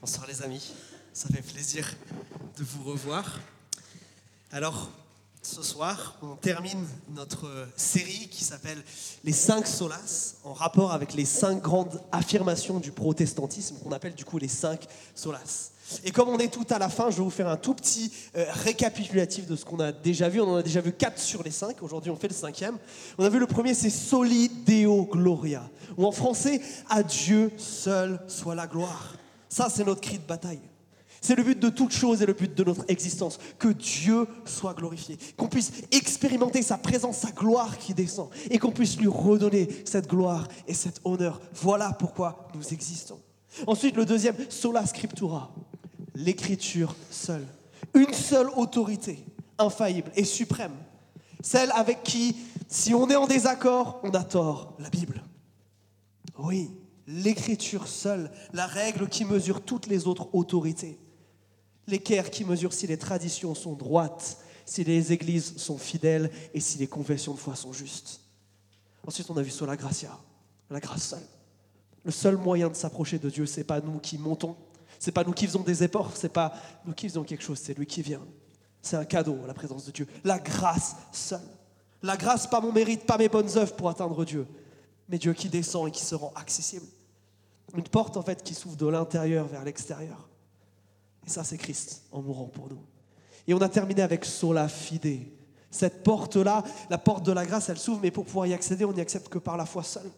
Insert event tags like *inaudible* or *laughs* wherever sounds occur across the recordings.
Bonsoir les amis, ça fait plaisir de vous revoir. Alors, ce soir, on termine notre série qui s'appelle Les cinq solas, en rapport avec les cinq grandes affirmations du protestantisme, qu'on appelle du coup les cinq solas. Et comme on est tout à la fin, je vais vous faire un tout petit euh, récapitulatif de ce qu'on a déjà vu. On en a déjà vu quatre sur les cinq. Aujourd'hui, on fait le cinquième. On a vu le premier, c'est Soli Deo Gloria, ou en français, à Dieu seul soit la gloire. Ça, c'est notre cri de bataille. C'est le but de toute chose et le but de notre existence, que Dieu soit glorifié, qu'on puisse expérimenter sa présence, sa gloire qui descend, et qu'on puisse lui redonner cette gloire et cet honneur. Voilà pourquoi nous existons. Ensuite, le deuxième, sola scriptura, l'écriture seule. Une seule autorité, infaillible et suprême. Celle avec qui, si on est en désaccord, on a tort, la Bible. Oui, l'écriture seule, la règle qui mesure toutes les autres autorités. L'équerre qui mesure si les traditions sont droites, si les églises sont fidèles et si les confessions de foi sont justes. Ensuite, on a vu sur la gracia, la grâce seule. Le seul moyen de s'approcher de Dieu, c'est pas nous qui montons, c'est pas nous qui faisons des efforts, c'est pas nous qui faisons quelque chose, c'est lui qui vient. C'est un cadeau, la présence de Dieu. La grâce seule. La grâce, pas mon mérite, pas mes bonnes œuvres pour atteindre Dieu, mais Dieu qui descend et qui se rend accessible. Une porte en fait qui s'ouvre de l'intérieur vers l'extérieur. Et ça, c'est Christ en mourant pour nous. Et on a terminé avec sola fide. Cette porte-là, la porte de la grâce, elle s'ouvre, mais pour pouvoir y accéder, on n'y accède que par la foi seule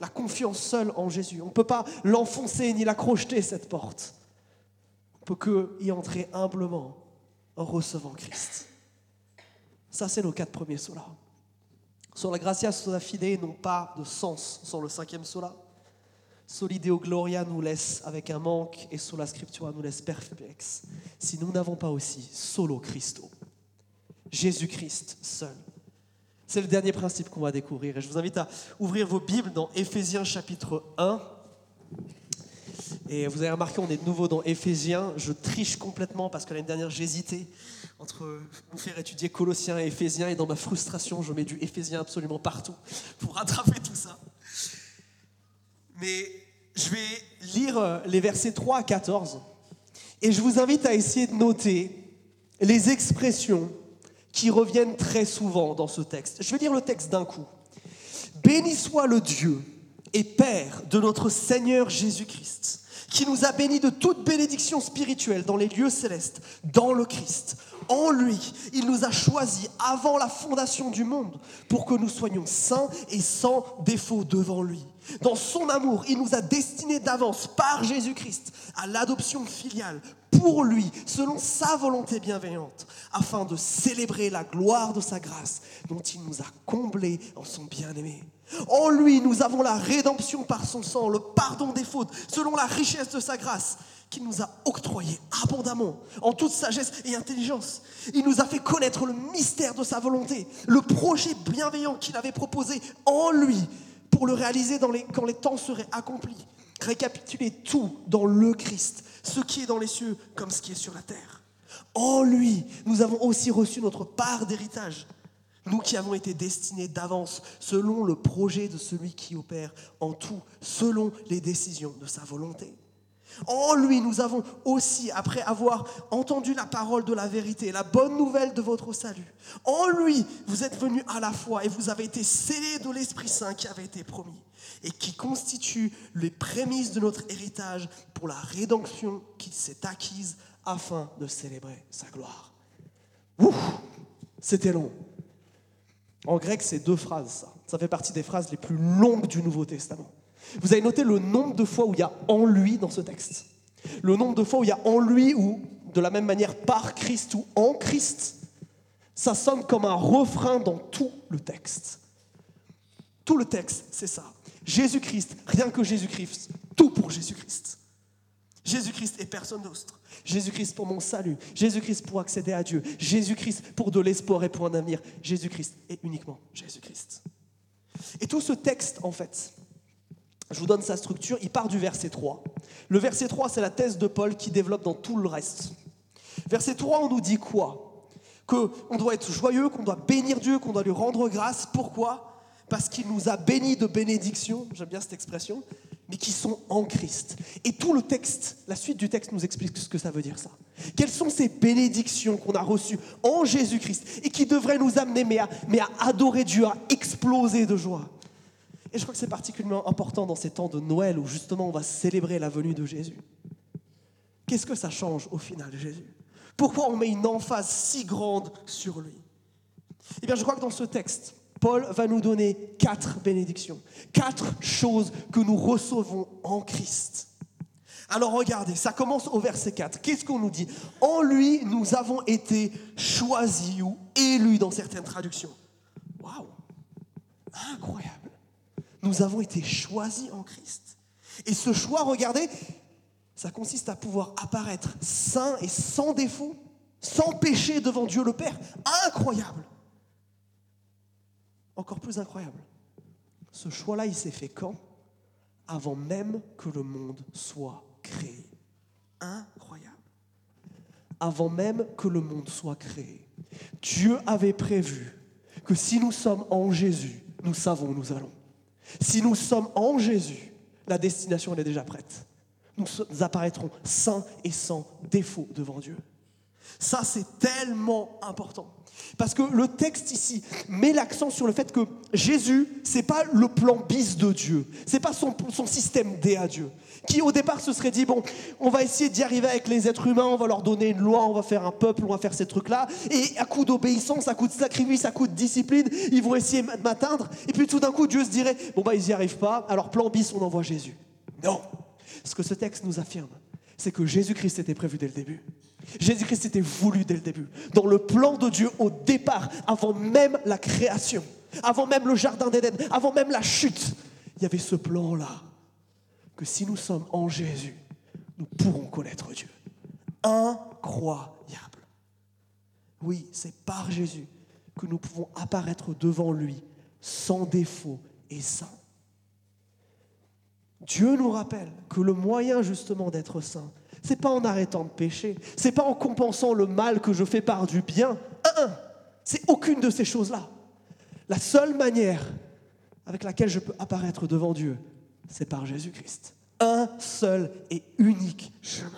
la confiance seule en Jésus. On ne peut pas l'enfoncer ni la crocheter, cette porte. On peut que y entrer humblement en recevant Christ. Ça, c'est nos quatre premiers solas. Sur la gratia sola fide n'ont pas de sens sans le cinquième sola. Solideo gloria nous laisse avec un manque et sola scriptura nous laisse perplexe si nous n'avons pas aussi solo Christo, Jésus-Christ seul. C'est le dernier principe qu'on va découvrir. Et je vous invite à ouvrir vos Bibles dans Éphésiens chapitre 1. Et vous avez remarqué, on est de nouveau dans Éphésiens. Je triche complètement parce que l'année dernière, j'hésitais entre vous faire étudier Colossiens et Éphésiens. Et dans ma frustration, je mets du Éphésiens absolument partout pour rattraper tout ça. Mais je vais lire euh, les versets 3 à 14. Et je vous invite à essayer de noter les expressions qui reviennent très souvent dans ce texte. Je vais lire le texte d'un coup. Béni soit le Dieu et Père de notre Seigneur Jésus-Christ, qui nous a bénis de toute bénédiction spirituelle dans les lieux célestes, dans le Christ. En lui, il nous a choisis avant la fondation du monde pour que nous soyons saints et sans défaut devant lui. Dans son amour, il nous a destinés d'avance par Jésus-Christ à l'adoption filiale pour lui, selon sa volonté bienveillante, afin de célébrer la gloire de sa grâce dont il nous a comblés en son bien-aimé. En lui, nous avons la rédemption par son sang, le pardon des fautes, selon la richesse de sa grâce qu'il nous a octroyé abondamment, en toute sagesse et intelligence. Il nous a fait connaître le mystère de sa volonté, le projet bienveillant qu'il avait proposé en lui pour le réaliser quand les temps seraient accomplis. Récapituler tout dans le Christ, ce qui est dans les cieux comme ce qui est sur la terre. En lui, nous avons aussi reçu notre part d'héritage nous qui avons été destinés d'avance selon le projet de celui qui opère en tout, selon les décisions de sa volonté. En lui, nous avons aussi, après avoir entendu la parole de la vérité, la bonne nouvelle de votre salut, en lui, vous êtes venus à la foi et vous avez été scellés de l'Esprit Saint qui avait été promis et qui constitue les prémices de notre héritage pour la rédemption qui s'est acquise afin de célébrer sa gloire. Ouh, c'était long. En grec, c'est deux phrases, ça. Ça fait partie des phrases les plus longues du Nouveau Testament. Vous avez noté le nombre de fois où il y a en lui dans ce texte. Le nombre de fois où il y a en lui ou de la même manière par Christ ou en Christ. Ça sonne comme un refrain dans tout le texte. Tout le texte, c'est ça. Jésus-Christ, rien que Jésus-Christ, tout pour Jésus-Christ. Jésus-Christ et personne d'autre. Jésus-Christ pour mon salut. Jésus-Christ pour accéder à Dieu. Jésus-Christ pour de l'espoir et pour un avenir. Jésus-Christ et uniquement Jésus-Christ. Et tout ce texte, en fait, je vous donne sa structure, il part du verset 3. Le verset 3, c'est la thèse de Paul qui développe dans tout le reste. Verset 3, on nous dit quoi? Qu'on doit être joyeux, qu'on doit bénir Dieu, qu'on doit lui rendre grâce. Pourquoi? Parce qu'il nous a bénis de bénédiction, j'aime bien cette expression, mais qui sont en Christ. Et tout le texte, la suite du texte nous explique ce que ça veut dire ça. Quelles sont ces bénédictions qu'on a reçues en Jésus-Christ et qui devraient nous amener mais à, mais à adorer Dieu, à exploser de joie? Et je crois que c'est particulièrement important dans ces temps de Noël où justement on va célébrer la venue de Jésus. Qu'est-ce que ça change au final, Jésus? Pourquoi on met une emphase si grande sur lui? Eh bien, je crois que dans ce texte, Paul va nous donner quatre bénédictions, quatre choses que nous recevons en Christ. Alors regardez, ça commence au verset 4. Qu'est-ce qu'on nous dit? En lui, nous avons été choisis ou élus dans certaines traductions. Waouh Incroyable. Nous avons été choisis en Christ. Et ce choix, regardez, ça consiste à pouvoir apparaître saint et sans défaut, sans péché devant Dieu le Père. Incroyable encore plus incroyable. Ce choix-là, il s'est fait quand? Avant même que le monde soit créé. Incroyable. Avant même que le monde soit créé. Dieu avait prévu que si nous sommes en Jésus, nous savons où nous allons. Si nous sommes en Jésus, la destination est déjà prête. Nous apparaîtrons saints et sans défaut devant Dieu. Ça, c'est tellement important. Parce que le texte ici met l'accent sur le fait que Jésus, c'est pas le plan bis de Dieu, c'est pas son, son système D à Dieu, qui au départ se serait dit bon, on va essayer d'y arriver avec les êtres humains, on va leur donner une loi, on va faire un peuple, on va faire ces trucs-là, et à coup d'obéissance, à coup de sacrifice, à coup de discipline, ils vont essayer de m'atteindre, et puis tout d'un coup Dieu se dirait bon bah ils y arrivent pas, alors plan bis, on envoie Jésus. Non, ce que ce texte nous affirme, c'est que Jésus-Christ était prévu dès le début. Jésus-Christ était voulu dès le début. Dans le plan de Dieu au départ, avant même la création, avant même le jardin d'Éden, avant même la chute, il y avait ce plan-là. Que si nous sommes en Jésus, nous pourrons connaître Dieu. Incroyable. Oui, c'est par Jésus que nous pouvons apparaître devant lui sans défaut et saint. Dieu nous rappelle que le moyen justement d'être saint, c'est pas en arrêtant de pécher, c'est pas en compensant le mal que je fais par du bien. Un, c'est aucune de ces choses-là. La seule manière avec laquelle je peux apparaître devant Dieu, c'est par Jésus-Christ. Un seul et unique chemin.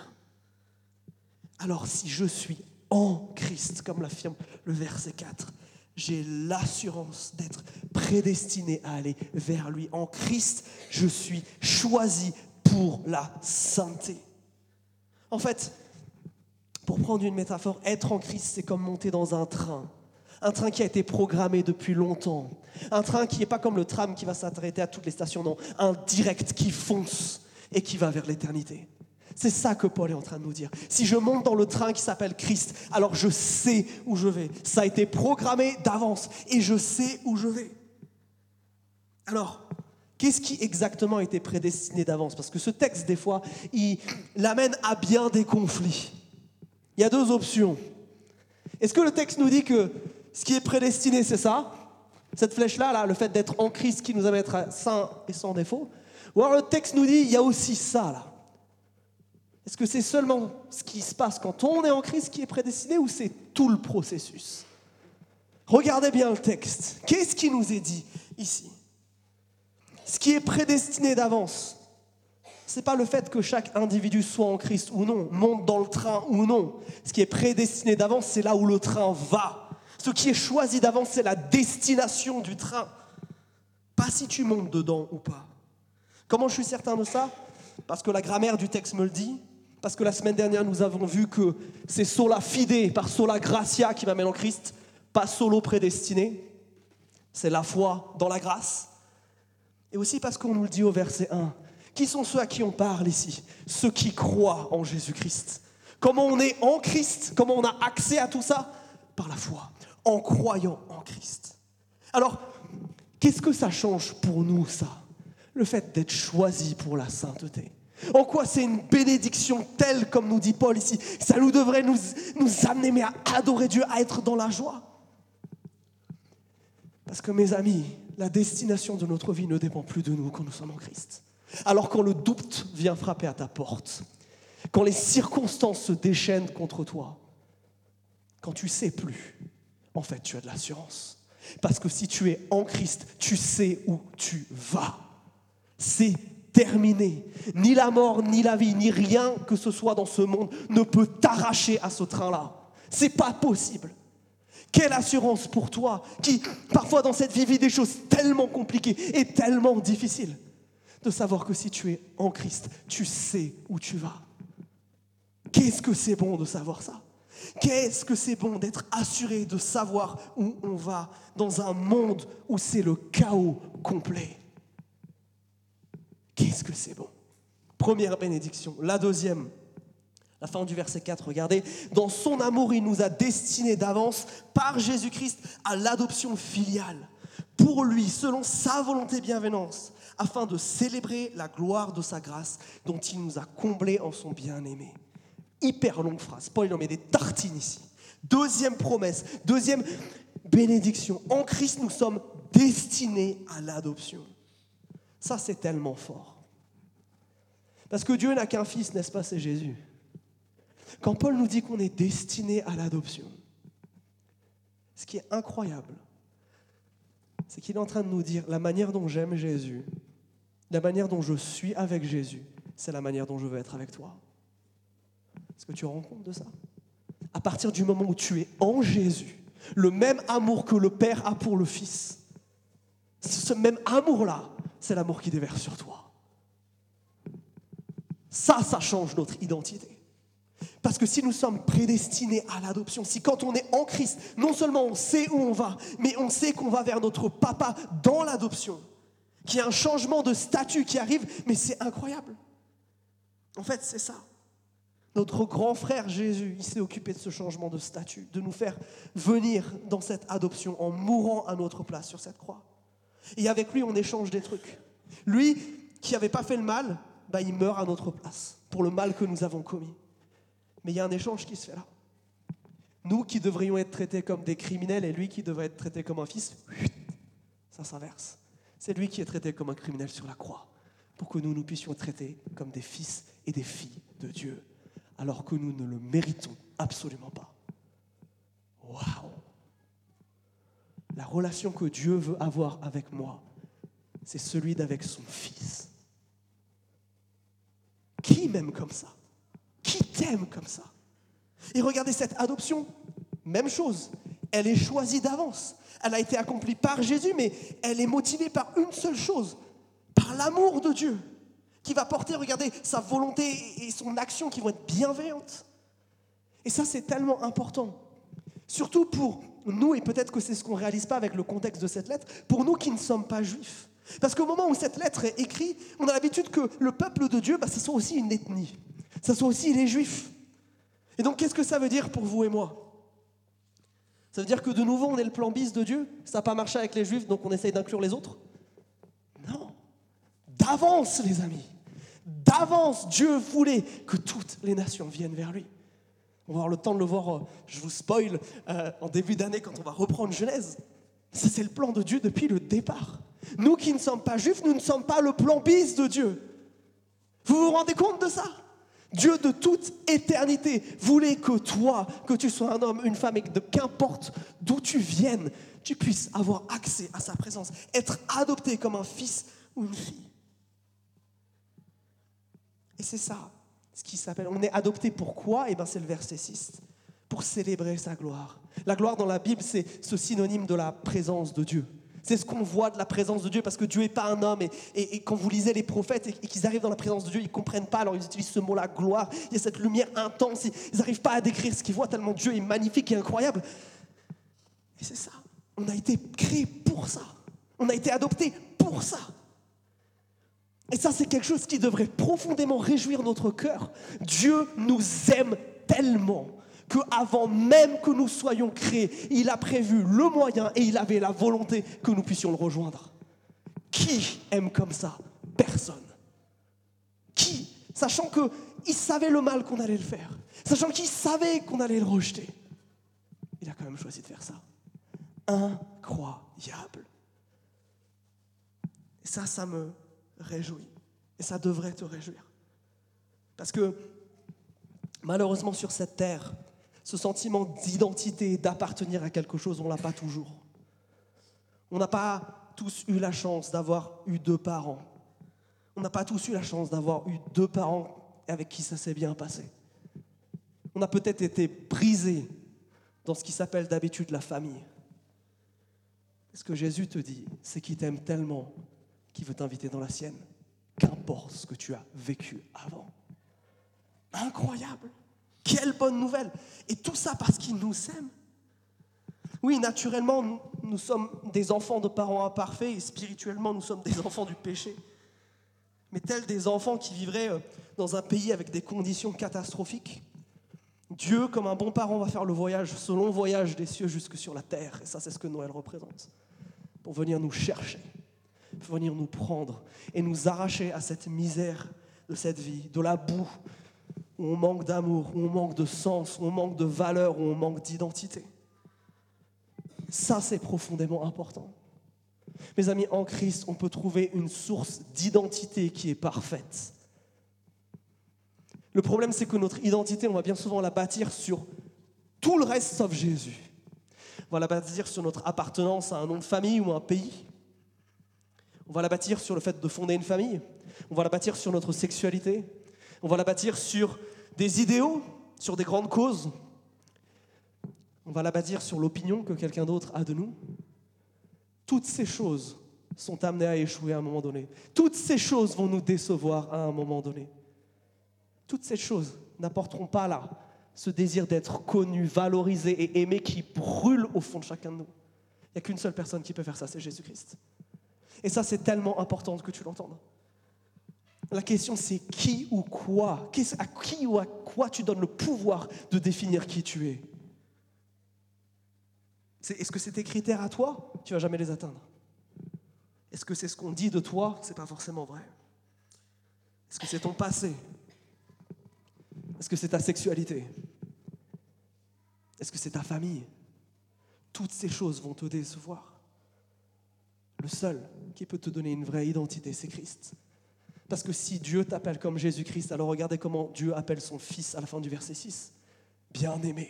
Alors si je suis en Christ, comme l'affirme le verset 4, j'ai l'assurance d'être prédestiné à aller vers lui. En Christ, je suis choisi pour la sainteté. En fait, pour prendre une métaphore, être en Christ, c'est comme monter dans un train. Un train qui a été programmé depuis longtemps. Un train qui n'est pas comme le tram qui va s'arrêter à toutes les stations, non. Un direct qui fonce et qui va vers l'éternité. C'est ça que Paul est en train de nous dire. Si je monte dans le train qui s'appelle Christ, alors je sais où je vais. Ça a été programmé d'avance et je sais où je vais. Alors, Qu'est-ce qui exactement été prédestiné d'avance? Parce que ce texte, des fois, il l'amène à bien des conflits. Il y a deux options. Est-ce que le texte nous dit que ce qui est prédestiné, c'est ça? Cette flèche-là, là, le fait d'être en Christ qui nous amène à être saint et sans défaut Ou alors le texte nous dit, il y a aussi ça, là. Est-ce que c'est seulement ce qui se passe quand on est en Christ qui est prédestiné ou c'est tout le processus? Regardez bien le texte. Qu'est-ce qui nous est dit ici? Ce qui est prédestiné d'avance, ce n'est pas le fait que chaque individu soit en Christ ou non, monte dans le train ou non. Ce qui est prédestiné d'avance, c'est là où le train va. Ce qui est choisi d'avance, c'est la destination du train. Pas si tu montes dedans ou pas. Comment je suis certain de ça? Parce que la grammaire du texte me le dit. Parce que la semaine dernière, nous avons vu que c'est sola fide par sola gratia qui m'amène en Christ, pas solo prédestiné. C'est la foi dans la grâce. Et aussi parce qu'on nous le dit au verset 1. Qui sont ceux à qui on parle ici? Ceux qui croient en Jésus-Christ. Comment on est en Christ? Comment on a accès à tout ça? Par la foi, en croyant en Christ. Alors, qu'est-ce que ça change pour nous, ça? Le fait d'être choisi pour la sainteté. En quoi c'est une bénédiction telle, comme nous dit Paul ici, ça nous devrait nous, nous amener à adorer Dieu, à être dans la joie. Parce que mes amis, la destination de notre vie ne dépend plus de nous quand nous sommes en Christ. Alors quand le doute vient frapper à ta porte, quand les circonstances se déchaînent contre toi, quand tu sais plus, en fait tu as de l'assurance. Parce que si tu es en Christ, tu sais où tu vas. C'est terminé. Ni la mort, ni la vie, ni rien que ce soit dans ce monde ne peut t'arracher à ce train-là. C'est pas possible. Quelle assurance pour toi qui, parfois dans cette vie, vit des choses tellement compliquées et tellement difficiles, de savoir que si tu es en Christ, tu sais où tu vas. Qu'est-ce que c'est bon de savoir ça? Qu'est-ce que c'est bon d'être assuré de savoir où on va dans un monde où c'est le chaos complet? Qu'est-ce que c'est bon? Première bénédiction. La deuxième, la fin du verset 4, regardez. Dans son amour, il nous a destinés d'avance par Jésus-Christ à l'adoption filiale. Pour lui, selon sa volonté bienvenance, afin de célébrer la gloire de sa grâce dont il nous a comblés en son bien-aimé. Hyper longue phrase. Paul, il en met des tartines ici. Deuxième promesse, deuxième bénédiction. En Christ, nous sommes destinés à l'adoption. Ça, c'est tellement fort. Parce que Dieu n'a qu'un fils, n'est-ce pas? C'est Jésus. Quand Paul nous dit qu'on est destiné à l'adoption, ce qui est incroyable, c'est qu'il est en train de nous dire la manière dont j'aime Jésus, la manière dont je suis avec Jésus, c'est la manière dont je veux être avec toi. Est-ce que tu rends compte de ça? À partir du moment où tu es en Jésus, le même amour que le Père a pour le Fils, ce même amour-là, c'est l'amour qui déverse sur toi. Ça, ça change notre identité. Parce que si nous sommes prédestinés à l'adoption, si quand on est en Christ, non seulement on sait où on va, mais on sait qu'on va vers notre papa dans l'adoption, qu'il y a un changement de statut qui arrive, mais c'est incroyable. En fait, c'est ça. Notre grand frère Jésus, il s'est occupé de ce changement de statut, de nous faire venir dans cette adoption en mourant à notre place sur cette croix. Et avec lui, on échange des trucs. Lui, qui n'avait pas fait le mal, bah, il meurt à notre place pour le mal que nous avons commis. Mais il y a un échange qui se fait là. Nous qui devrions être traités comme des criminels et lui qui devrait être traité comme un fils, ça s'inverse. C'est lui qui est traité comme un criminel sur la croix pour que nous, nous puissions être traités comme des fils et des filles de Dieu, alors que nous ne le méritons absolument pas. Waouh la relation que Dieu veut avoir avec moi, c'est celui d'avec son Fils. Qui m'aime comme ça? Qui t'aime comme ça? Et regardez cette adoption, même chose. Elle est choisie d'avance. Elle a été accomplie par Jésus, mais elle est motivée par une seule chose, par l'amour de Dieu, qui va porter, regardez, sa volonté et son action qui vont être bienveillantes. Et ça, c'est tellement important. Surtout pour nous, et peut-être que c'est ce qu'on ne réalise pas avec le contexte de cette lettre, pour nous qui ne sommes pas juifs. Parce qu'au moment où cette lettre est écrite, on a l'habitude que le peuple de Dieu, bah, ce soit aussi une ethnie. Ça soit aussi les juifs. Et donc, qu'est-ce que ça veut dire pour vous et moi? Ça veut dire que de nouveau, on est le plan bis de Dieu? Ça n'a pas marché avec les juifs, donc on essaye d'inclure les autres? Non. D'avance, les amis. D'avance, Dieu voulait que toutes les nations viennent vers lui. On va avoir le temps de le voir, euh, je vous spoil, euh, en début d'année quand on va reprendre Genèse. Ça, c'est le plan de Dieu depuis le départ. Nous qui ne sommes pas juifs, nous ne sommes pas le plan bis de Dieu. Vous vous rendez compte de ça? Dieu de toute éternité voulait que toi, que tu sois un homme, une femme, et qu'importe d'où tu viennes, tu puisses avoir accès à sa présence, être adopté comme un fils ou une fille. Et c'est ça ce qui s'appelle. On est adopté pourquoi eh bien c'est le verset 6. Pour célébrer sa gloire. La gloire dans la Bible, c'est ce synonyme de la présence de Dieu. C'est ce qu'on voit de la présence de Dieu parce que Dieu n'est pas un homme. Et, quand vous lisez les prophètes et, qu'ils arrivent dans la présence de Dieu, ils ne comprennent pas. Alors ils utilisent ce mot-là, gloire. Il y a cette lumière intense. Ils n'arrivent pas à décrire ce qu'ils voient tellement Dieu est magnifique et incroyable. Et c'est ça. On a été créé pour ça. On a été adopté pour ça. Et ça, c'est quelque chose qui devrait profondément réjouir notre cœur. Dieu nous aime tellement que avant même que nous soyons créés, il a prévu le moyen et il avait la volonté que nous puissions le rejoindre. Qui aime comme ça Personne? Qui? Sachant qu'il savait le mal qu'on allait le faire, sachant qu'il savait qu'on allait le rejeter, il a quand même choisi de faire ça. Incroyable. Et ça, ça me réjouis. Et ça devrait te réjouir. Parce que malheureusement sur cette terre, ce sentiment d'identité, d'appartenir à quelque chose, on ne l'a pas toujours. On n'a pas tous eu la chance d'avoir eu deux parents. On n'a pas tous eu la chance d'avoir eu deux parents avec qui ça s'est bien passé. On a peut-être été brisés dans ce qui s'appelle d'habitude la famille. Ce que Jésus te dit, c'est qu'il t'aime tellement qu'il veut t'inviter dans la sienne, qu'importe ce que tu as vécu avant. Incroyable. Quelle bonne nouvelle. Et tout ça parce qu'il nous aime. Oui, naturellement, nous, sommes des enfants de parents imparfaits et spirituellement, nous sommes des enfants du péché. Mais tels des enfants qui vivraient euh, dans un pays avec des conditions catastrophiques, Dieu, comme un bon parent, va faire le voyage, ce long voyage des cieux jusque sur la terre. Et ça, c'est ce que Noël représente. Pour venir nous chercher, pour venir nous prendre et nous arracher à cette misère de cette vie, de la boue, où on manque d'amour, où on manque de sens, où on manque de valeur, où on manque d'identité. Ça, c'est profondément important. Mes amis, en Christ, on peut trouver une source d'identité qui est parfaite. Le problème, c'est que notre identité, on va bien souvent la bâtir sur tout le reste sauf Jésus. On va la bâtir sur notre appartenance à un nom de famille ou à un pays. On va la bâtir sur le fait de fonder une famille. On va la bâtir sur notre sexualité. On va la bâtir sur des idéaux, sur des grandes causes. On va la bâtir sur l'opinion que quelqu'un d'autre a de nous. Toutes ces choses sont amenées à échouer à un moment donné. Toutes ces choses vont nous décevoir à un moment donné. Toutes ces choses n'apporteront pas là ce désir d'être connu, valorisé et aimé qui brûle au fond de chacun de nous. Il n'y a qu'une seule personne qui peut faire ça, c'est Jésus-Christ. Et ça, c'est tellement important que tu l'entendes. La question, c'est qui ou quoi? À qui ou à quoi tu donnes le pouvoir de définir qui tu es? Est-ce que c'est tes critères à toi? Tu vas jamais les atteindre. Est-ce que c'est ce qu'on dit de toi? C'est pas forcément vrai. Est-ce que c'est ton passé? Est-ce que c'est ta sexualité? Est-ce que c'est ta famille? Toutes ces choses vont te décevoir. Le seul qui peut te donner une vraie identité, c'est Christ. Parce que si Dieu t'appelle comme Jésus-Christ, alors regardez comment Dieu appelle son Fils à la fin du verset 6. Bien-aimé.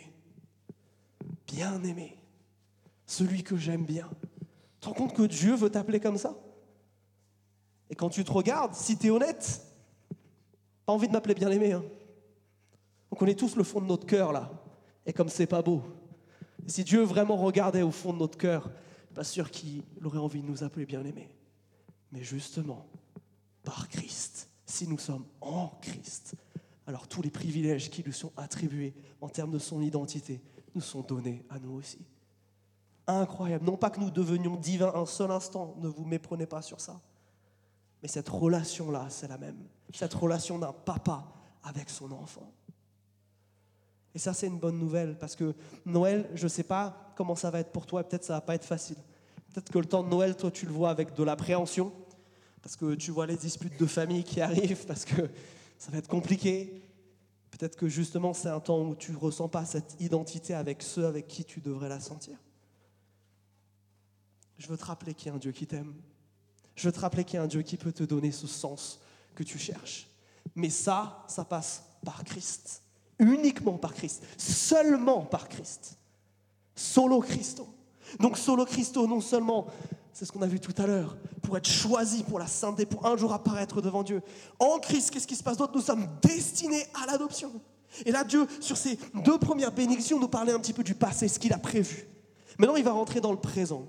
Bien-aimé. Celui que j'aime bien. Tu te rends compte que Dieu veut t'appeler comme ça? Et quand tu te regardes, si tu es honnête, pas envie de m'appeler bien-aimé. Hein on connaît tous le fond de notre cœur là. Et comme c'est pas beau. si Dieu vraiment regardait au fond de notre cœur, pas sûr qu'il aurait envie de nous appeler bien-aimés. Mais justement, par Christ, si nous sommes en Christ, alors tous les privilèges qui lui sont attribués en termes de son identité nous sont donnés à nous aussi. Incroyable. Non pas que nous devenions divins un seul instant, ne vous méprenez pas sur ça. Mais cette relation-là, c'est la même. Cette relation d'un papa avec son enfant. Et ça, c'est une bonne nouvelle parce que Noël, je ne sais pas comment ça va être pour toi, peut-être ça va pas être facile. Peut-être que le temps de Noël, toi, tu le vois avec de l'appréhension parce que tu vois les disputes de famille qui arrivent, *laughs* parce que ça va être compliqué. Peut-être que justement, c'est un temps où tu ne ressens pas cette identité avec ceux avec qui tu devrais la sentir. Je veux te rappeler qu'il y a un Dieu qui t'aime. Je veux te rappeler qu'il y a un Dieu qui peut te donner ce sens que tu cherches. Mais ça, ça passe par Christ uniquement par Christ, seulement par Christ. Solo Christo. Donc solo Christo, non seulement, c'est ce qu'on a vu tout à l'heure, pour être choisi pour la sainteté, pour un jour apparaître devant Dieu. En Christ, qu'est-ce qui se passe d'autre? Nous sommes destinés à l'adoption. Et là, Dieu, sur ces deux premières bénédictions, nous parlait un petit peu du passé, ce qu'il a prévu. Maintenant, il va rentrer dans le présent.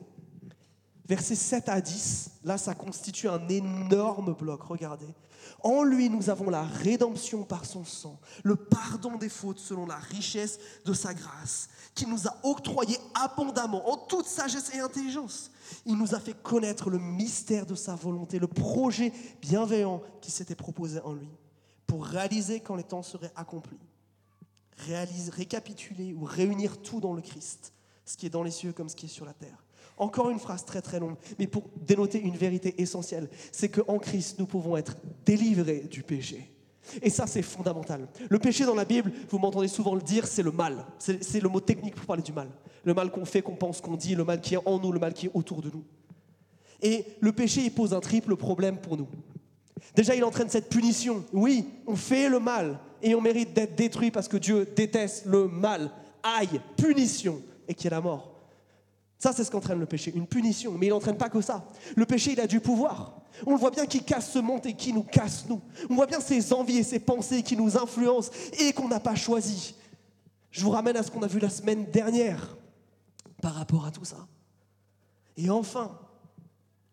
Versets 7 à 10, là, ça constitue un énorme bloc. Regardez. En lui, nous avons la rédemption par son sang, le pardon des fautes selon la richesse de sa grâce, qui nous a octroyé abondamment en toute sagesse et intelligence. Il nous a fait connaître le mystère de sa volonté, le projet bienveillant qui s'était proposé en lui, pour réaliser quand les temps seraient accomplis. Réaliser, récapituler ou réunir tout dans le Christ, ce qui est dans les cieux comme ce qui est sur la terre encore une phrase très très longue, mais pour dénoter une vérité essentielle, c'est qu'en Christ, nous pouvons être délivrés du péché. Et ça, c'est fondamental. Le péché dans la Bible, vous m'entendez souvent le dire, c'est le mal. C'est le mot technique pour parler du mal. Le mal qu'on fait, qu'on pense, qu'on dit, le mal qui est en nous, le mal qui est autour de nous. Et le péché, il pose un triple problème pour nous. Déjà, il entraîne cette punition. Oui, on fait le mal et on mérite d'être détruit parce que Dieu déteste le mal. Aïe, punition, et qui est la mort. Ça, c'est ce qu'entraîne le péché, une punition. Mais il n'entraîne pas que ça. Le péché, il a du pouvoir. On le voit bien qu'il casse ce monde et qui nous casse nous. On voit bien ses envies et ses pensées qui nous influencent et qu'on n'a pas choisi. Je vous ramène à ce qu'on a vu la semaine dernière par rapport à tout ça. Et enfin,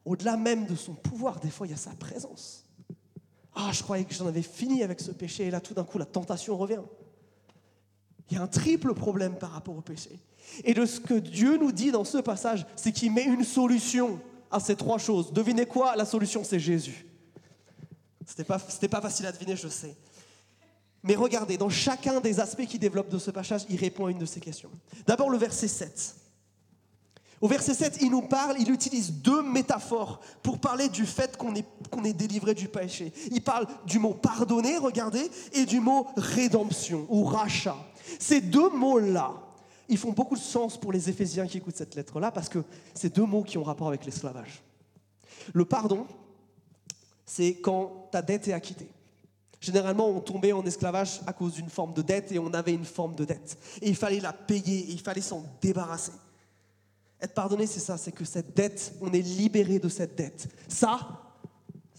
au-delà même de son pouvoir, des fois, il y a sa présence. Ah, je croyais que j'en avais fini avec ce péché, et là, tout d'un coup, la tentation revient. Il y a un triple problème par rapport au péché. Et de ce que Dieu nous dit dans ce passage, c'est qu'il met une solution à ces trois choses. Devinez quoi? La solution, c'est Jésus. C'était pas, pas facile à deviner, je sais. Mais regardez, dans chacun des aspects qu'il développe de ce passage, il répond à une de ces questions. D'abord le verset 7. Au verset 7, il nous parle, il utilise deux métaphores pour parler du fait qu'on est, qu'on est délivré du péché. Il parle du mot pardonner, regardez, et du mot rédemption ou rachat. Ces deux mots-là, ils font beaucoup de sens pour les Éphésiens qui écoutent cette lettre-là, parce que c'est deux mots qui ont rapport avec l'esclavage. Le pardon, c'est quand ta dette est acquittée. Généralement, on tombait en esclavage à cause d'une forme de dette et on avait une forme de dette. Et il fallait la payer, et il fallait s'en débarrasser. Être pardonné, c'est ça, c'est que cette dette, on est libéré de cette dette. Ça,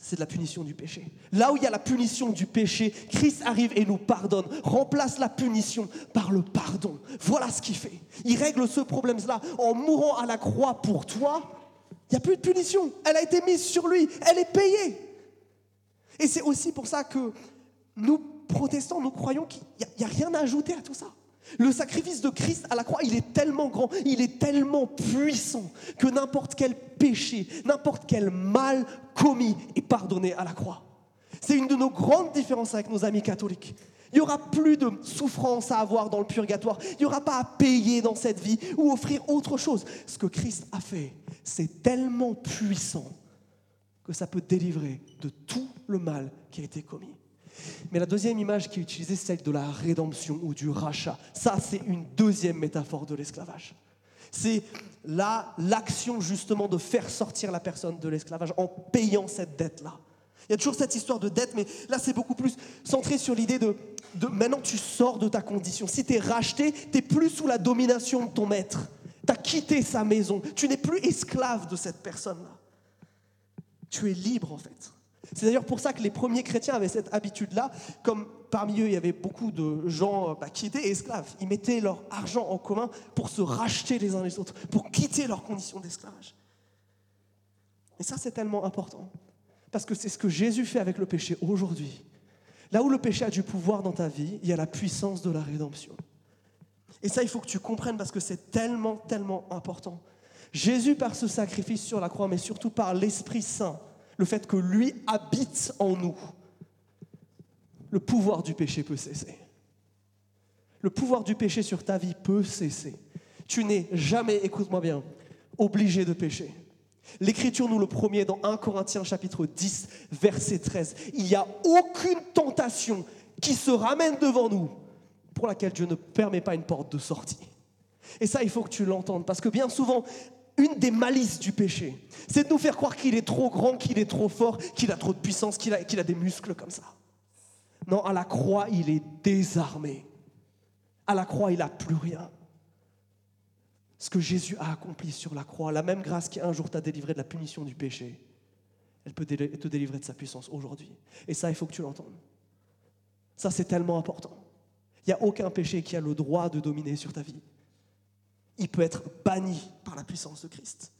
c'est de la punition du péché. Là où il y a la punition du péché, Christ arrive et nous pardonne, remplace la punition par le pardon. Voilà ce qu'il fait. Il règle ce problème-là en mourant à la croix pour toi. Il n'y a plus de punition. Elle a été mise sur lui. Elle est payée. Et c'est aussi pour ça que nous, protestants, nous croyons qu'il n'y a, a rien à ajouter à tout ça. Le sacrifice de Christ à la croix, il est tellement grand, il est tellement puissant que n'importe quel péché, n'importe quel mal commis est pardonné à la croix. C'est une de nos grandes différences avec nos amis catholiques. Il n'y aura plus de souffrance à avoir dans le purgatoire. Il n'y aura pas à payer dans cette vie ou offrir autre chose. Ce que Christ a fait, c'est tellement puissant que ça peut délivrer de tout le mal qui a été commis. Mais la deuxième image qui est utilisée, c'est celle de la rédemption ou du rachat. Ça, c'est une deuxième métaphore de l'esclavage. C'est là l'action justement de faire sortir la personne de l'esclavage en payant cette dette-là. Il y a toujours cette histoire de dette, mais là c'est beaucoup plus centré sur l'idée de, maintenant tu sors de ta condition. Si tu es racheté, tu plus sous la domination de ton maître. Tu as quitté sa maison. Tu n'es plus esclave de cette personne-là. Tu es libre en fait. C'est d'ailleurs pour ça que les premiers chrétiens avaient cette habitude-là, comme parmi eux il y avait beaucoup de gens bah, qui étaient esclaves. Ils mettaient leur argent en commun pour se racheter les uns les autres, pour quitter leurs conditions d'esclavage. Et ça c'est tellement important, parce que c'est ce que Jésus fait avec le péché aujourd'hui. Là où le péché a du pouvoir dans ta vie, il y a la puissance de la rédemption. Et ça, il faut que tu comprennes parce que c'est tellement, tellement important. Jésus, par ce sacrifice sur la croix, mais surtout par l'Esprit Saint, le fait que lui habite en nous, le pouvoir du péché peut cesser. Le pouvoir du péché sur ta vie peut cesser. Tu n'es jamais, écoute-moi bien, obligé de pécher. L'Écriture nous le promet dans 1 Corinthiens chapitre 10, verset 13. Il n'y a aucune tentation qui se ramène devant nous pour laquelle Dieu ne permet pas une porte de sortie. Et ça, il faut que tu l'entendes, parce que bien souvent, une des malices du péché, c'est de nous faire croire qu'il est trop grand, qu'il est trop fort, qu'il a trop de puissance, qu'il a, a des muscles comme ça. Non, à la croix, il est désarmé. À la croix, il n'a plus rien. Ce que Jésus a accompli sur la croix, la même grâce qui un jour t'a délivré de la punition du péché, elle peut te délivrer de sa puissance aujourd'hui. Et ça, il faut que tu l'entendes. Ça, c'est tellement important. Il n'y a aucun péché qui a le droit de dominer sur ta vie il peut être banni par la puissance de Christ.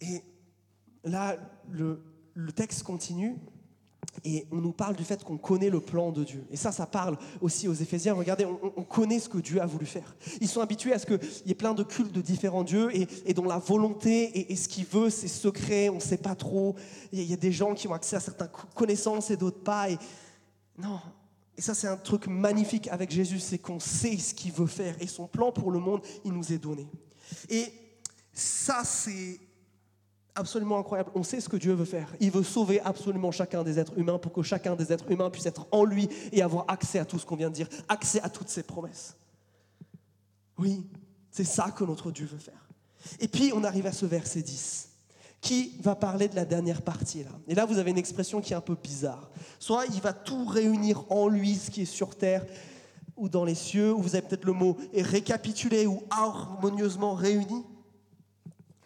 Et là, le, texte continue et on nous parle du fait qu'on connaît le plan de Dieu. Et ça, ça parle aussi aux Éphésiens. Regardez, on, connaît ce que Dieu a voulu faire. Ils sont habitués à ce qu'il y ait plein de cultes de différents dieux et, dont la volonté et, ce qu'il veut, c'est secret, on ne sait pas trop. Il y a des gens qui ont accès à certaines connaissances et d'autres pas. Et non, et ça, c'est un truc magnifique avec Jésus, c'est qu'on sait ce qu'il veut faire et son plan pour le monde, il nous est donné. Et ça, c'est absolument incroyable. On sait ce que Dieu veut faire. Il veut sauver absolument chacun des êtres humains pour que chacun des êtres humains puisse être en lui et avoir accès à tout ce qu'on vient de dire, accès à toutes ses promesses. Oui, c'est ça que notre Dieu veut faire. Et puis, on arrive à ce verset 10 qui va parler de la dernière partie. Là? Et là, vous avez une expression qui est un peu bizarre. Soit il va tout réunir en lui, ce qui est sur terre, ou dans les cieux, ou vous avez peut-être le mot et récapitulé ou harmonieusement réuni.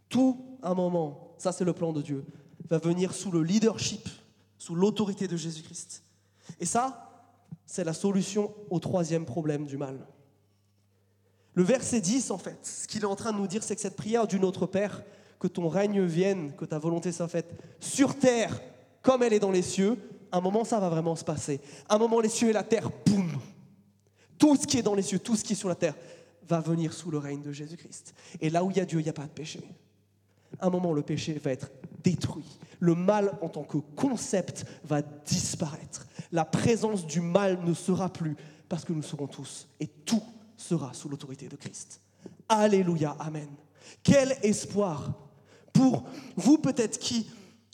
Tout un moment, ça c'est le plan de Dieu, va venir sous le leadership, sous l'autorité de Jésus-Christ. Et ça, c'est la solution au troisième problème du mal. Le verset 10, en fait, ce qu'il est en train de nous dire, c'est que cette prière du Notre Père, que ton règne vienne, que ta volonté soit faite sur terre comme elle est dans les cieux, un moment ça va vraiment se passer. Un moment les cieux et la terre, boum Tout ce qui est dans les cieux, tout ce qui est sur la terre, va venir sous le règne de Jésus-Christ. Et là où il y a Dieu, il n'y a pas de péché. Un moment, le péché va être détruit. Le mal en tant que concept va disparaître. La présence du mal ne sera plus parce que nous serons tous et tout sera sous l'autorité de Christ. Alléluia, Amen. Quel espoir pour vous peut-être qui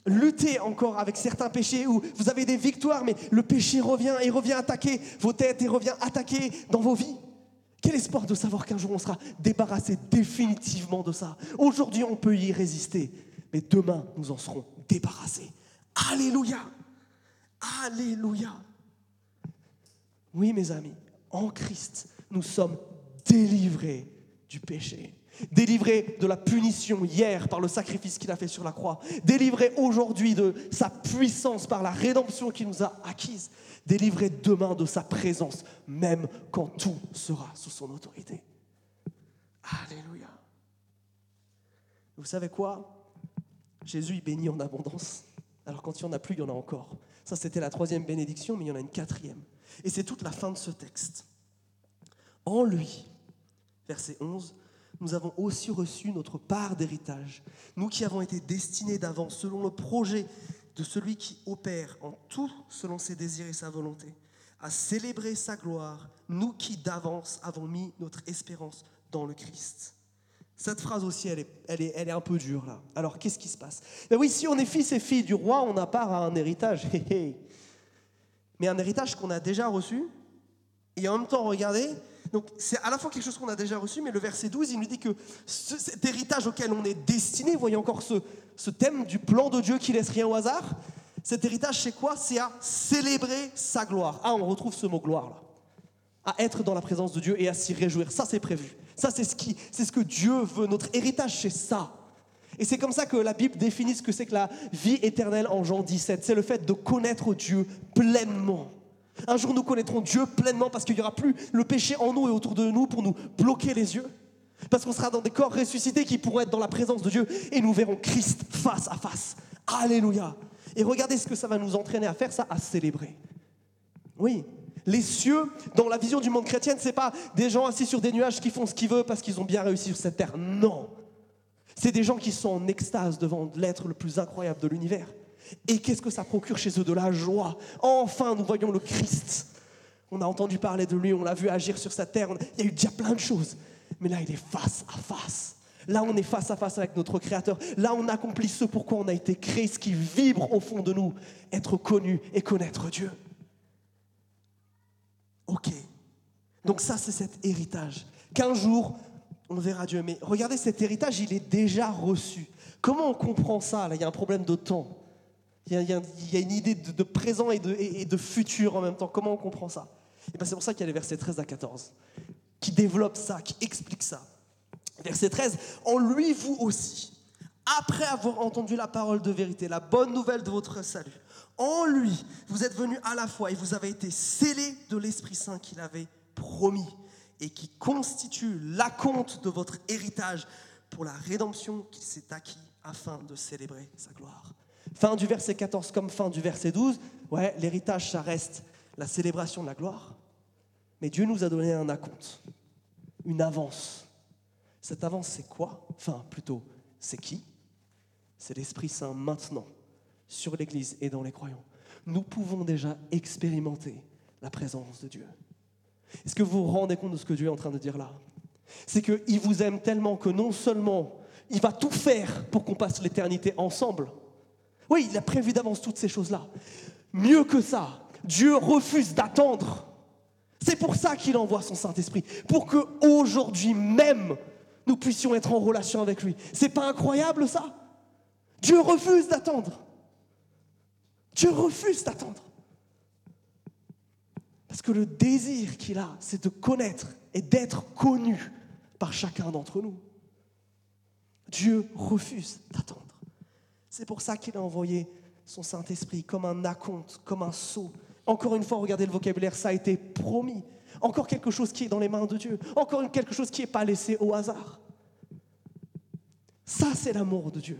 luttez encore avec certains péchés ou vous avez des victoires, mais le péché revient et revient attaquer vos têtes et revient attaquer dans vos vies. Quel espoir de savoir qu'un jour on sera débarrassé définitivement de ça? Aujourd'hui on peut y résister, mais demain nous en serons débarrassés. Alléluia. Alléluia. Oui mes amis, en Christ, nous sommes délivrés du péché délivré de la punition hier par le sacrifice qu'il a fait sur la croix, délivré aujourd'hui de sa puissance par la rédemption qu'il nous a acquise, délivré demain de sa présence, même quand tout sera sous son autorité. Alléluia. Vous savez quoi? Jésus, il bénit en abondance. Alors quand il n'y en a plus, il y en a encore. Ça, c'était la troisième bénédiction, mais il y en a une quatrième. Et c'est toute la fin de ce texte. En lui, verset 11, nous avons aussi reçu notre part d'héritage. Nous qui avons été destinés d'avance selon le projet de celui qui opère en tout selon ses désirs et sa volonté, à célébrer sa gloire, nous qui d'avance avons mis notre espérance dans le Christ. Cette phrase aussi, elle est, elle est, elle est un peu dure là. Alors qu'est-ce qui se passe? Ben Oui, si on est fils et filles du roi, on a part à un héritage. *laughs* Mais un héritage qu'on a déjà reçu. Et en même temps, regardez, donc c'est à la fois quelque chose qu'on a déjà reçu, mais le verset 12, il nous dit que cet héritage auquel on est destiné, vous voyez encore ce, ce thème du plan de Dieu qui laisse rien au hasard, cet héritage c'est quoi? C'est à célébrer sa gloire. Ah, on retrouve ce mot gloire là. À être dans la présence de Dieu et à s'y réjouir. Ça c'est prévu. Ça c'est ce, qui, c'est ce que Dieu veut. Notre héritage c'est ça. Et c'est comme ça que la Bible définit ce que c'est que la vie éternelle en Jean 17. C'est le fait de connaître Dieu pleinement. Un jour, nous connaîtrons Dieu pleinement parce qu'il n'y aura plus le péché en nous et autour de nous pour nous bloquer les yeux. Parce qu'on sera dans des corps ressuscités qui pourront être dans la présence de Dieu et nous verrons Christ face à face. Alléluia. Et regardez ce que ça va nous entraîner à faire, ça, à célébrer. Oui, les cieux, dans la vision du monde chrétien, ce n'est pas des gens assis sur des nuages qui font ce qu'ils veulent parce qu'ils ont bien réussi sur cette terre. Non. C'est des gens qui sont en extase devant l'être le plus incroyable de l'univers. Et qu'est-ce que ça procure chez eux De la joie. Enfin, nous voyons le Christ. On a entendu parler de lui, on l'a vu agir sur sa terre. Il y a eu déjà plein de choses. Mais là, il est face à face. Là, on est face à face avec notre Créateur. Là, on accomplit ce pourquoi on a été créé, ce qui vibre au fond de nous, être connu et connaître Dieu. Ok. Donc ça, c'est cet héritage. Qu'un jour, on verra Dieu. Mais regardez, cet héritage, il est déjà reçu. Comment on comprend ça Là, il y a un problème de temps. Il y, a, une idée de, présent et de, futur en même temps. Comment on comprend ça? Ben C'est pour ça qu'il y a les versets 13 à 14 qui développent ça, qui expliquent ça. Verset 13, en lui vous aussi, après avoir entendu la parole de vérité, la bonne nouvelle de votre salut, en lui vous êtes venus à la fois et vous avez été scellés de l'Esprit Saint qu'il avait promis et qui constitue la compte de votre héritage pour la rédemption qu'il s'est acquis afin de célébrer sa gloire. Fin du verset 14 comme fin du verset 12, ouais, l'héritage, ça reste la célébration de la gloire. Mais Dieu nous a donné un acompte, une avance. Cette avance, c'est quoi? Enfin, plutôt, c'est qui? C'est l'Esprit Saint maintenant, sur l'Église et dans les croyants. Nous pouvons déjà expérimenter la présence de Dieu. Est-ce que vous vous rendez compte de ce que Dieu est en train de dire là? C'est qu'il vous aime tellement que non seulement il va tout faire pour qu'on passe l'éternité ensemble, oui, il a prévu d'avance toutes ces choses-là. Mieux que ça, Dieu refuse d'attendre. C'est pour ça qu'il envoie son Saint-Esprit, pour que aujourd'hui même nous puissions être en relation avec lui. C'est pas incroyable ça? Dieu refuse d'attendre. Dieu refuse d'attendre. Parce que le désir qu'il a, c'est de connaître et d'être connu par chacun d'entre nous. Dieu refuse d'attendre. C'est pour ça qu'il a envoyé son Saint-Esprit comme un acompte, comme un sceau. Encore une fois, regardez le vocabulaire, ça a été promis. Encore quelque chose qui est dans les mains de Dieu. Encore quelque chose qui n'est pas laissé au hasard. Ça, c'est l'amour de Dieu.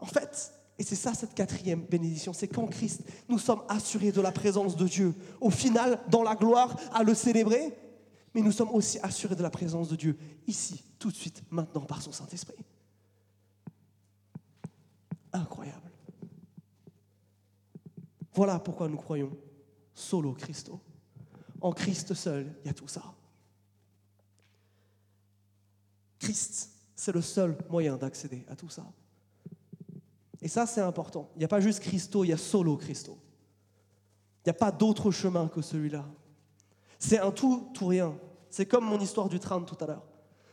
En fait, et c'est ça cette quatrième bénédiction, c'est qu'en Christ, nous sommes assurés de la présence de Dieu. Au final, dans la gloire, à le célébrer, mais nous sommes aussi assurés de la présence de Dieu, ici, tout de suite, maintenant, par son Saint-Esprit. Incroyable. Voilà pourquoi nous croyons solo Christo. En Christ seul, il y a tout ça. Christ, c'est le seul moyen d'accéder à tout ça. Et ça, c'est important. Il n'y a pas juste Christo, il y a solo Christo. Il n'y a pas d'autre chemin que celui-là. C'est un tout, tout rien. C'est comme mon histoire du train tout à l'heure.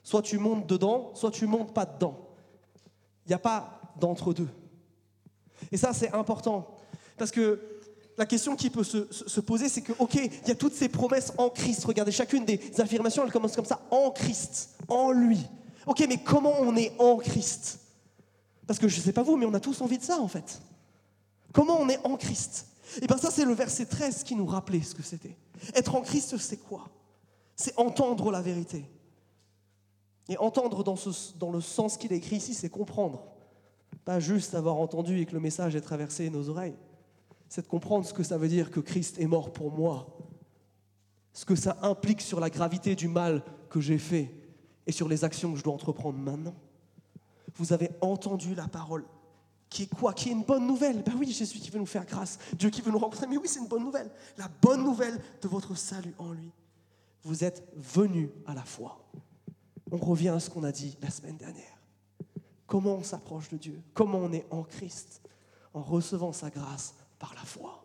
Soit tu montes dedans, soit tu montes pas dedans. Il n'y a pas d'entre-deux. Et ça, c'est important. Parce que la question qui peut se, se poser, c'est que, ok, il y a toutes ces promesses en Christ. Regardez, chacune des affirmations, elle commence comme ça, en Christ, en lui. Ok, mais comment on est en Christ? Parce que je ne sais pas vous, mais on a tous envie de ça, en fait. Comment on est en Christ? Et bien ça, c'est le verset 13 qui nous rappelait ce que c'était. Être en Christ, c'est quoi? C'est entendre la vérité. Et entendre dans, dans le sens qu'il est écrit ici, c'est comprendre. Pas juste avoir entendu et que le message ait traversé nos oreilles. C'est de comprendre ce que ça veut dire que Christ est mort pour moi. Ce que ça implique sur la gravité du mal que j'ai fait et sur les actions que je dois entreprendre maintenant. Vous avez entendu la parole qui est quoi? Qui est une bonne nouvelle? Ben oui, Jésus qui veut nous faire grâce, Dieu qui veut nous rencontrer, mais oui, c'est une bonne nouvelle. La bonne nouvelle de votre salut en lui. Vous êtes venus à la foi. On revient à ce qu'on a dit la semaine dernière. Comment on s'approche de Dieu? Comment on est en Christ? En recevant sa grâce par la foi.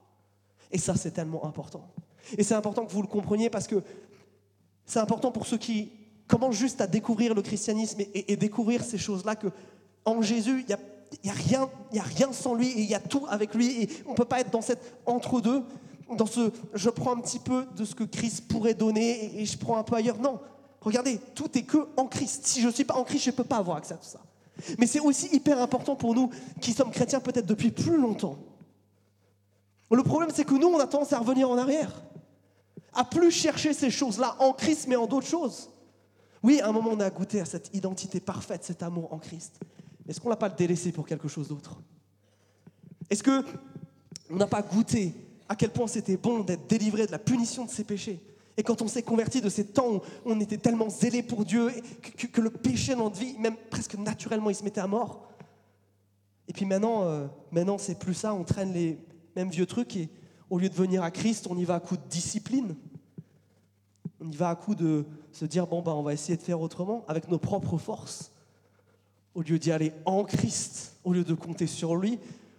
Et ça, c'est tellement important. Et c'est important que vous le compreniez parce que c'est important pour ceux qui commencent juste à découvrir le christianisme et, découvrir ces choses-là que en Jésus, il n'y a, y a, rien, a rien sans lui et il y a tout avec lui. Et on ne peut pas être dans cet entre-deux, dans ce je prends un petit peu de ce que Christ pourrait donner et, et je prends un peu ailleurs. Non, regardez, tout est que en Christ. Si je ne suis pas en Christ, je ne peux pas avoir accès à tout ça. Mais c'est aussi hyper important pour nous qui sommes chrétiens peut-être depuis plus longtemps. Le problème, c'est que nous, on a tendance à revenir en arrière, à plus chercher ces choses-là en Christ, mais en d'autres choses. Oui, à un moment, on a goûté à cette identité parfaite, cet amour en Christ. Est-ce qu'on ne l'a pas délaissé pour quelque chose d'autre? Est-ce que on n'a pas goûté à quel point c'était bon d'être délivré de la punition de ses péchés? Et quand on s'est converti de ces temps où on était tellement zélé pour Dieu, que, le péché dans notre vie, même presque naturellement, il se mettait à mort. Et puis maintenant, euh, maintenant c'est plus ça, on traîne les mêmes vieux trucs et au lieu de venir à Christ, on y va à coup de discipline. On y va à coup de se dire, bon, bah, on va essayer de faire autrement avec nos propres forces. Au lieu d'y aller en Christ, au lieu de compter sur lui,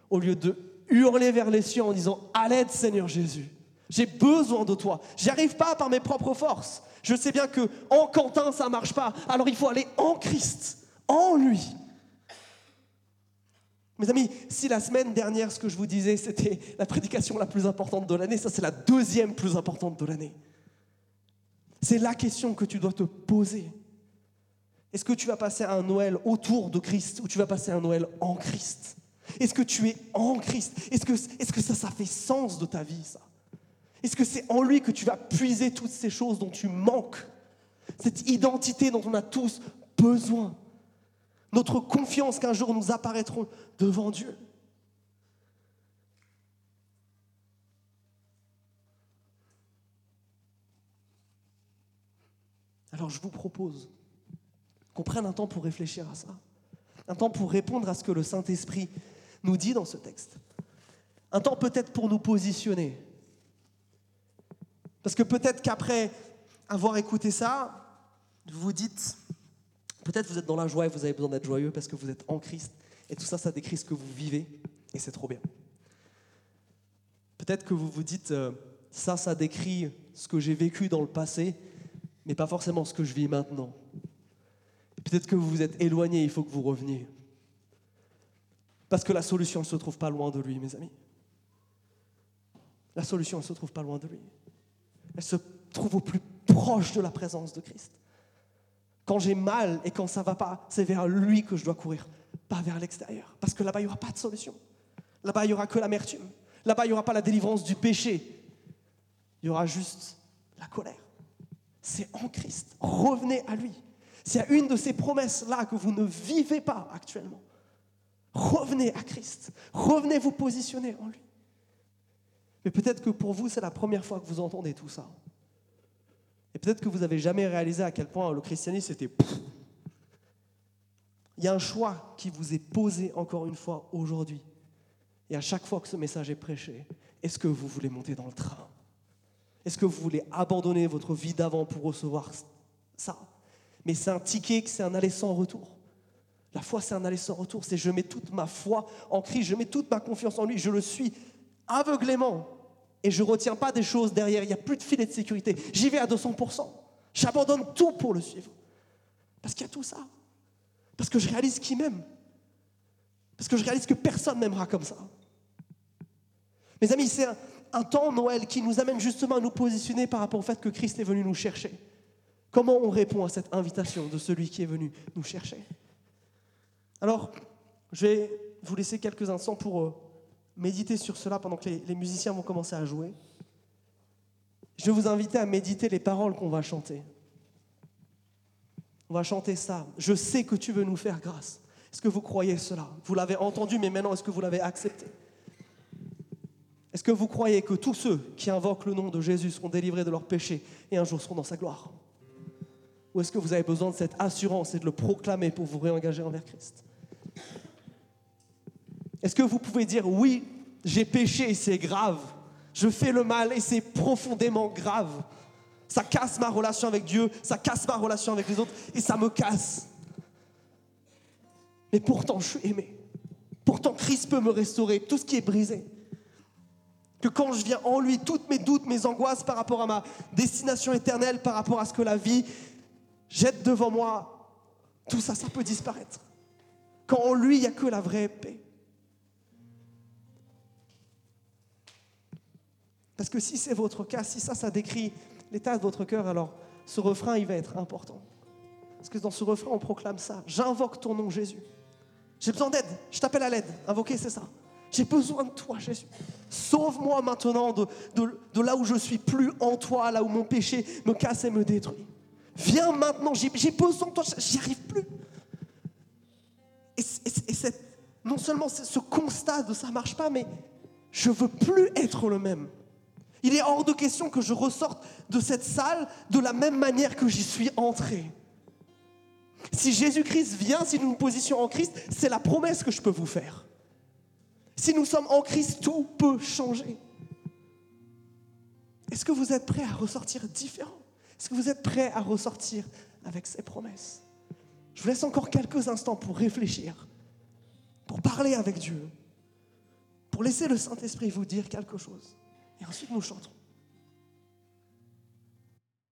au lieu de hurler vers les cieux en disant, à l'aide Seigneur Jésus. J'ai besoin de toi. J'y arrive pas par mes propres forces. Je sais bien que en Quentin ça marche pas. Alors il faut aller en Christ, en lui. Mes amis, si la semaine dernière ce que je vous disais c'était la prédication la plus importante de l'année, ça c'est la deuxième plus importante de l'année. C'est la question que tu dois te poser. Est-ce que tu vas passer un Noël autour de Christ ou tu vas passer un Noël en Christ? Est-ce que tu es en Christ? Est-ce que, est que ça, ça fait sens de ta vie, ça? Est-ce que c'est en lui que tu vas puiser toutes ces choses dont tu manques? Cette identité dont on a tous besoin. Notre confiance qu'un jour nous apparaîtrons devant Dieu. Alors je vous propose qu'on prenne un temps pour réfléchir à ça, un temps pour répondre à ce que le Saint-Esprit nous dit dans ce texte, un temps peut-être pour nous positionner, parce que peut-être qu'après avoir écouté ça, vous vous dites, peut-être vous êtes dans la joie et vous avez besoin d'être joyeux parce que vous êtes en Christ. Et tout ça, ça décrit ce que vous vivez. Et c'est trop bien. Peut-être que vous vous dites, euh, ça, ça décrit ce que j'ai vécu dans le passé, mais pas forcément ce que je vis maintenant. Peut-être que vous vous êtes éloigné, il faut que vous reveniez. Parce que la solution ne se trouve pas loin de lui, mes amis. La solution ne se trouve pas loin de lui. Elle se trouve au plus proche de la présence de Christ. Quand j'ai mal et quand ça va pas, c'est vers lui que je dois courir, pas vers l'extérieur. Parce que là-bas, il n'y aura pas de solution. Là-bas, il n'y aura que l'amertume. Là-bas, il n'y aura pas la délivrance du péché. Il y aura juste la colère. C'est en Christ. Revenez à lui. S'il y a une de ces promesses-là que vous ne vivez pas actuellement, revenez à Christ. Revenez vous positionner en lui. Mais peut-être que pour vous, c'est la première fois que vous entendez tout ça. Et peut-être que vous n'avez jamais réalisé à quel point le christianisme était... Il y a un choix qui vous est posé encore une fois aujourd'hui. Et à chaque fois que ce message est prêché, est-ce que vous voulez monter dans le train? Est-ce que vous voulez abandonner votre vie d'avant pour recevoir ça? Mais c'est un ticket, c'est un aller sans retour. La foi, c'est un aller sans retour. C'est je mets toute ma foi en Christ, je mets toute ma confiance en lui, je le suis aveuglément. Et je ne retiens pas des choses derrière, il n'y a plus de filet de sécurité. J'y vais à 200%. J'abandonne tout pour le suivre. Parce qu'il y a tout ça. Parce que je réalise qu'il m'aime. Parce que je réalise que personne m'aimera comme ça. Mes amis, c'est un, un, temps Noël qui nous amène justement à nous positionner par rapport au fait que Christ est venu nous chercher. Comment on répond à cette invitation de celui qui est venu nous chercher? Alors, je vais vous laisser quelques instants pour euh, méditer sur cela pendant que les, les, musiciens vont commencer à jouer. Je vais vous inviter à méditer les paroles qu'on va chanter. On va chanter ça. Je sais que tu veux nous faire grâce. Est-ce que vous croyez cela? Vous l'avez entendu, mais maintenant, est-ce que vous l'avez accepté? Est-ce que vous croyez que tous ceux qui invoquent le nom de Jésus seront délivrés de leurs péchés et un jour seront dans sa gloire? Ou est-ce que vous avez besoin de cette assurance et de le proclamer pour vous réengager envers Christ? Est-ce que vous pouvez dire oui, j'ai péché et c'est grave Je fais le mal et c'est profondément grave ça casse ma relation avec Dieu, ça casse ma relation avec les autres et ça me casse. Mais pourtant, je suis aimé. Pourtant, Christ peut me restaurer tout ce qui est brisé. Que quand je viens en lui, toutes mes doutes, mes angoisses par rapport à ma destination éternelle, par rapport à ce que la vie jette devant moi, tout ça, ça peut disparaître. Quand en lui, il n'y a que la vraie paix. Parce que si c'est votre cas, si ça, ça décrit l'état de votre cœur, alors ce refrain, il va être important. Parce que dans ce refrain, on proclame ça. J'invoque ton nom, Jésus. J'ai besoin d'aide. Je t'appelle à l'aide. Invoquer, c'est ça. J'ai besoin de toi, Jésus. Sauve-moi maintenant de, là où je suis plus en toi, là où mon péché me casse et me détruit. Viens maintenant, j'ai besoin de toi, j'y arrive plus. Et, non seulement ce constat de ça marche pas, mais je veux plus être le même. Il est hors de question que je ressorte de cette salle de la même manière que j'y suis entré. Si Jésus-Christ vient, si nous nous positionnons en Christ, c'est la promesse que je peux vous faire. Si nous sommes en Christ, tout peut changer. Est-ce que vous êtes prêts à ressortir différent? Est-ce que vous êtes prêts à ressortir avec ces promesses? Je vous laisse encore quelques instants pour réfléchir, pour parler avec Dieu, pour laisser le Saint-Esprit vous dire quelque chose. Et ensuite, nous chantons.